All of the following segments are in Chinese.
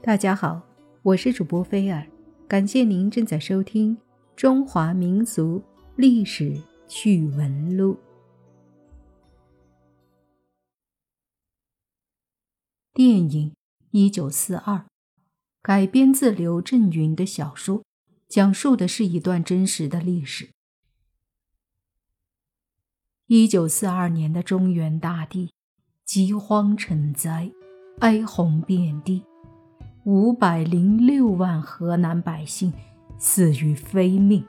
大家好，我是主播菲尔，感谢您正在收听《中华民族历史趣闻录》。电影《一九四二》改编自刘震云的小说，讲述的是一段真实的历史。一九四二年的中原大地，饥荒成灾，哀鸿遍地。五百零六万河南百姓死于非命，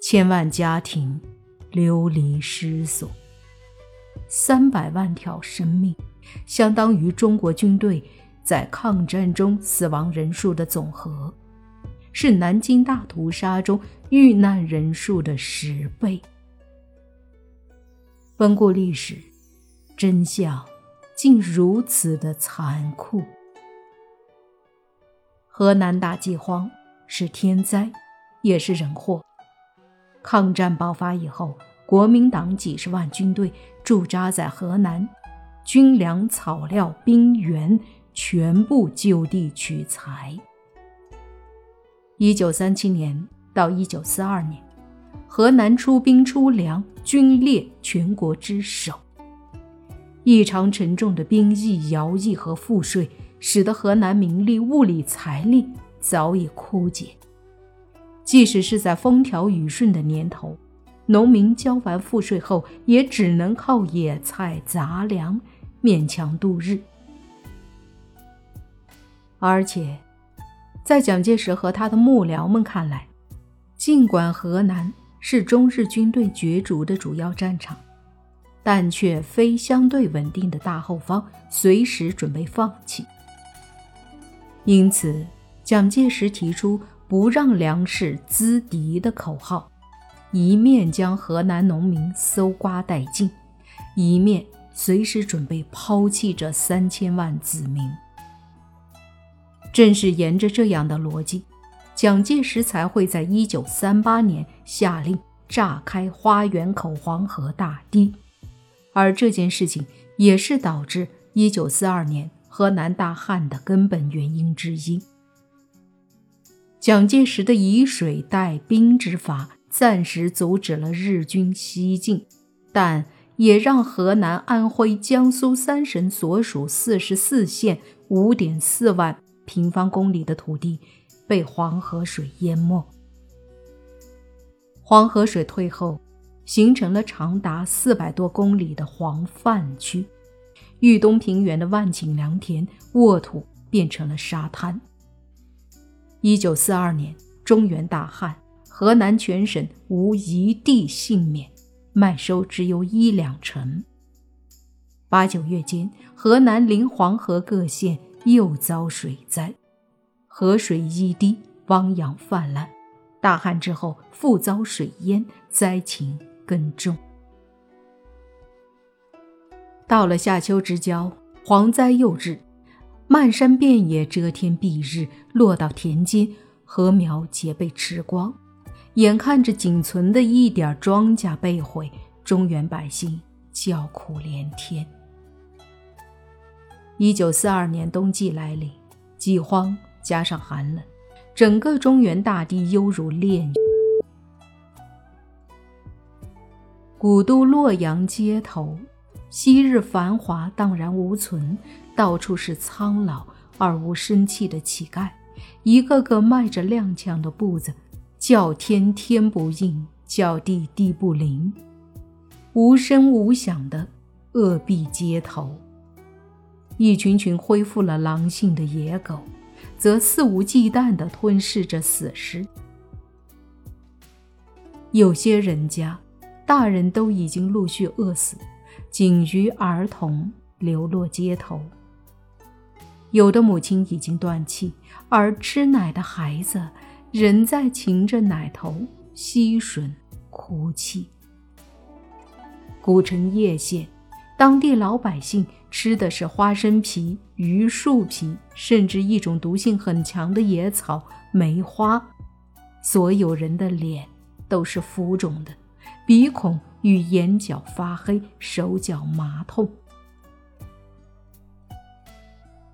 千万家庭流离失所，三百万条生命，相当于中国军队在抗战中死亡人数的总和，是南京大屠杀中遇难人数的十倍。温故历史，真相竟如此的残酷。河南大饥荒是天灾，也是人祸。抗战爆发以后，国民党几十万军队驻扎在河南，军粮、草料、兵员全部就地取材。一九三七年到一九四二年，河南出兵出粮，军列全国之首。异常沉重的兵役、徭役和赋税。使得河南民力、物力、财力早已枯竭。即使是在风调雨顺的年头，农民交完赋税后，也只能靠野菜杂粮勉强度日。而且，在蒋介石和他的幕僚们看来，尽管河南是中日军队角逐的主要战场，但却非相对稳定的大后方，随时准备放弃。因此，蒋介石提出“不让粮食资敌”的口号，一面将河南农民搜刮殆尽，一面随时准备抛弃这三千万子民。正是沿着这样的逻辑，蒋介石才会在一九三八年下令炸开花园口黄河大堤，而这件事情也是导致一九四二年。河南大旱的根本原因之一。蒋介石的以水代兵之法暂时阻止了日军西进，但也让河南、安徽、江苏三省所属四十四县五点四万平方公里的土地被黄河水淹没。黄河水退后，形成了长达四百多公里的黄泛区。豫东平原的万顷良田沃土变成了沙滩。一九四二年，中原大旱，河南全省无一地幸免，麦收只有一两成。八九月间，河南临黄河各县又遭水灾，河水一滴，汪洋泛滥。大旱之后，复遭水淹，灾情更重。到了夏秋之交，蝗灾又至，漫山遍野，遮天蔽日，落到田间，禾苗皆被吃光。眼看着仅存的一点庄稼被毁，中原百姓叫苦连天。一九四二年冬季来临，饥荒加上寒冷，整个中原大地犹如炼狱。古都洛阳街头。昔日繁华荡然无存，到处是苍老而无生气的乞丐，一个个迈着踉跄的步子，叫天天不应，叫地地不灵，无声无响的饿毙街头。一群群恢复了狼性的野狗，则肆无忌惮地吞噬着死尸。有些人家，大人都已经陆续饿死。仅余儿童流落街头，有的母亲已经断气，而吃奶的孩子仍在噙着奶头吸吮哭泣。古城叶县，当地老百姓吃的是花生皮、榆树皮，甚至一种毒性很强的野草梅花。所有人的脸都是浮肿的，鼻孔。与眼角发黑，手脚麻痛。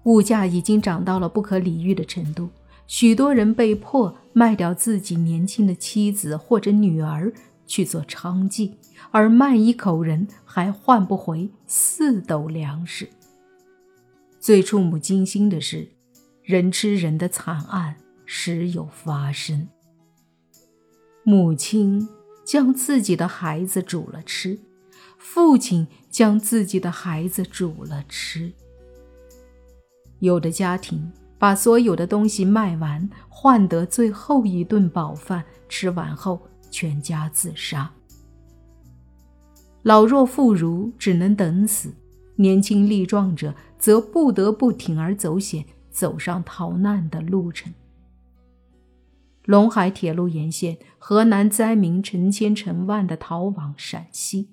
物价已经涨到了不可理喻的程度，许多人被迫卖掉自己年轻的妻子或者女儿去做娼妓，而卖一口人还换不回四斗粮食。最触目惊心的是，人吃人的惨案时有发生。母亲将自己的孩子煮了吃，父亲将自己的孩子煮了吃。有的家庭把所有的东西卖完，换得最后一顿饱饭，吃完后全家自杀。老弱妇孺只能等死，年轻力壮者则不得不铤而走险，走上逃难的路程。陇海铁路沿线，河南灾民成千成万的逃往陕西，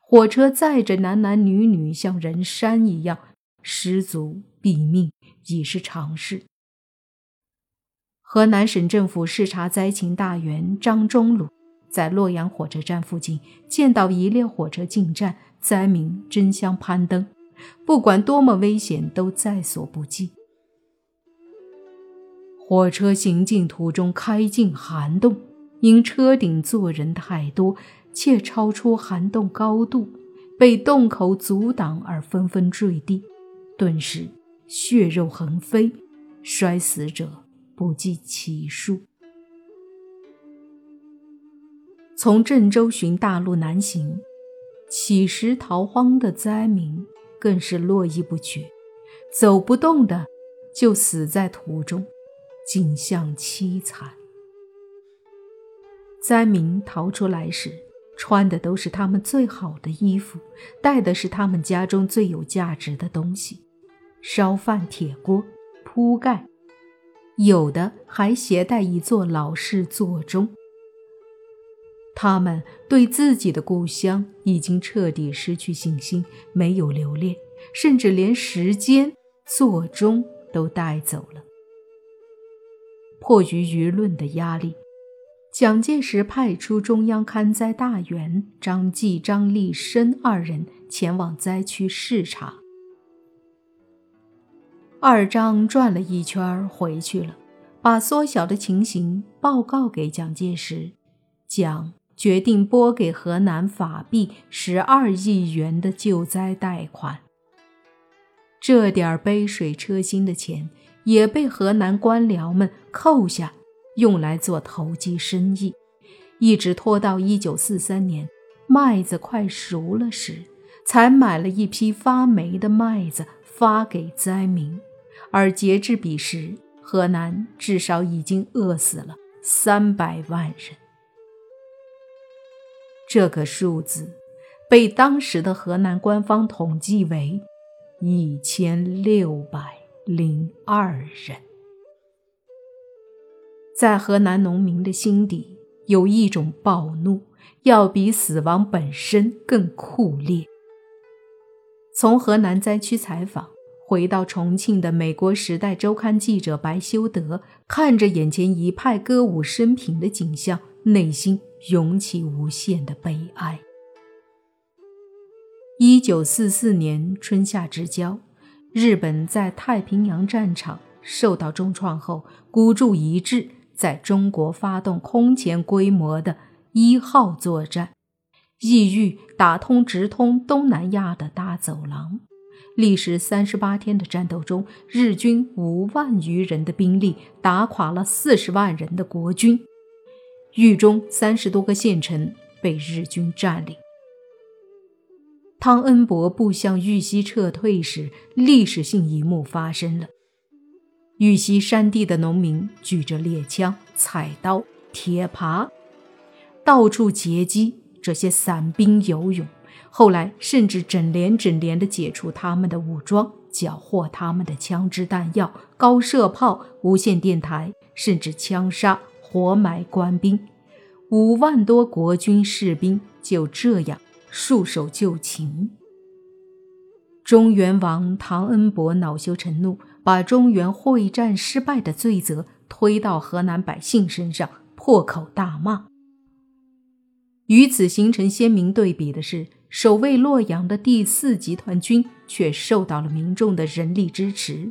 火车载着男男女女，像人山一样，失足。毙命已是常事。河南省政府视察灾情大员张忠鲁在洛阳火车站附近见到一列火车进站，灾民争相攀登，不管多么危险，都在所不计。火车行进途中开进涵洞，因车顶坐人太多，且超出涵洞高度，被洞口阻挡而纷纷坠地，顿时。血肉横飞，摔死者不计其数。从郑州寻大路南行，乞食逃荒的灾民更是络绎不绝，走不动的就死在途中，景象凄惨。灾民逃出来时，穿的都是他们最好的衣服，带的是他们家中最有价值的东西。烧饭铁锅、铺盖，有的还携带一座老式座钟。他们对自己的故乡已经彻底失去信心，没有留恋，甚至连时间、座钟都带走了。迫于舆论的压力，蒋介石派出中央勘灾大员张继、张立申二人前往灾区视察。二张转了一圈回去了，把缩小的情形报告给蒋介石。蒋决定拨给河南法币十二亿元的救灾贷款。这点杯水车薪的钱也被河南官僚们扣下，用来做投机生意，一直拖到一九四三年麦子快熟了时，才买了一批发霉的麦子发给灾民。而截至彼时，河南至少已经饿死了三百万人。这个数字被当时的河南官方统计为一千六百零二人。在河南农民的心底，有一种暴怒，要比死亡本身更酷烈。从河南灾区采访。回到重庆的美国《时代周刊》记者白修德看着眼前一派歌舞升平的景象，内心涌起无限的悲哀。一九四四年春夏之交，日本在太平洋战场受到重创后，孤注一掷，在中国发动空前规模的一号作战，意欲打通直通东南亚的大走廊。历时三十八天的战斗中，日军五万余人的兵力打垮了四十万人的国军，豫中三十多个县城被日军占领。汤恩伯部向玉溪撤退时，历史性一幕发生了：玉溪山地的农民举着猎枪、菜刀、铁耙，到处截击这些散兵游勇。后来，甚至整连整连地解除他们的武装，缴获他们的枪支弹药、高射炮、无线电台，甚至枪杀、活埋官兵。五万多国军士兵就这样束手就擒。中原王唐恩伯恼羞成怒，把中原会战失败的罪责推到河南百姓身上，破口大骂。与此形成鲜明对比的是。守卫洛阳的第四集团军却受到了民众的人力支持，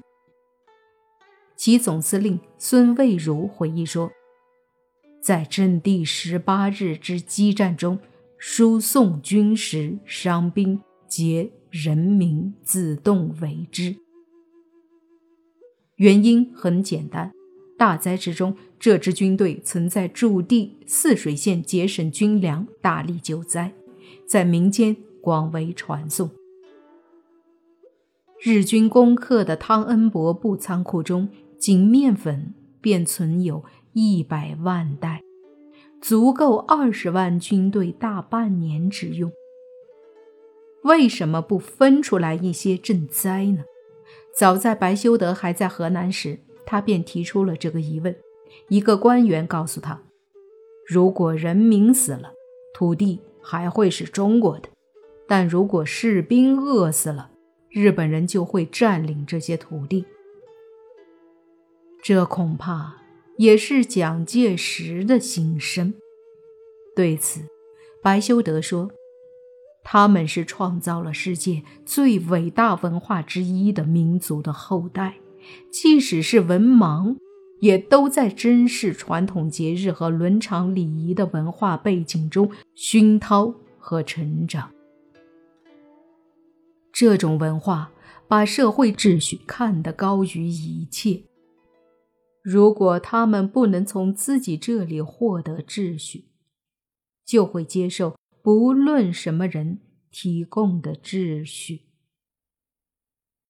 其总司令孙蔚如回忆说，在阵地十八日之激战中，输送军食、伤兵皆人民自动为之。原因很简单，大灾之中，这支军队曾在驻地泗水县节省军粮，大力救灾，在民间广为传颂。日军攻克的汤恩伯部仓库中，仅面粉便存有一百万袋，足够二十万军队大半年之用。为什么不分出来一些赈灾呢？早在白修德还在河南时，他便提出了这个疑问。一个官员告诉他：“如果人民死了，土地还会是中国的；但如果士兵饿死了，”日本人就会占领这些土地，这恐怕也是蒋介石的心声。对此，白修德说：“他们是创造了世界最伟大文化之一的民族的后代，即使是文盲，也都在珍视传统节日和伦常礼仪的文化背景中熏陶和成长。”这种文化把社会秩序看得高于一切。如果他们不能从自己这里获得秩序，就会接受不论什么人提供的秩序。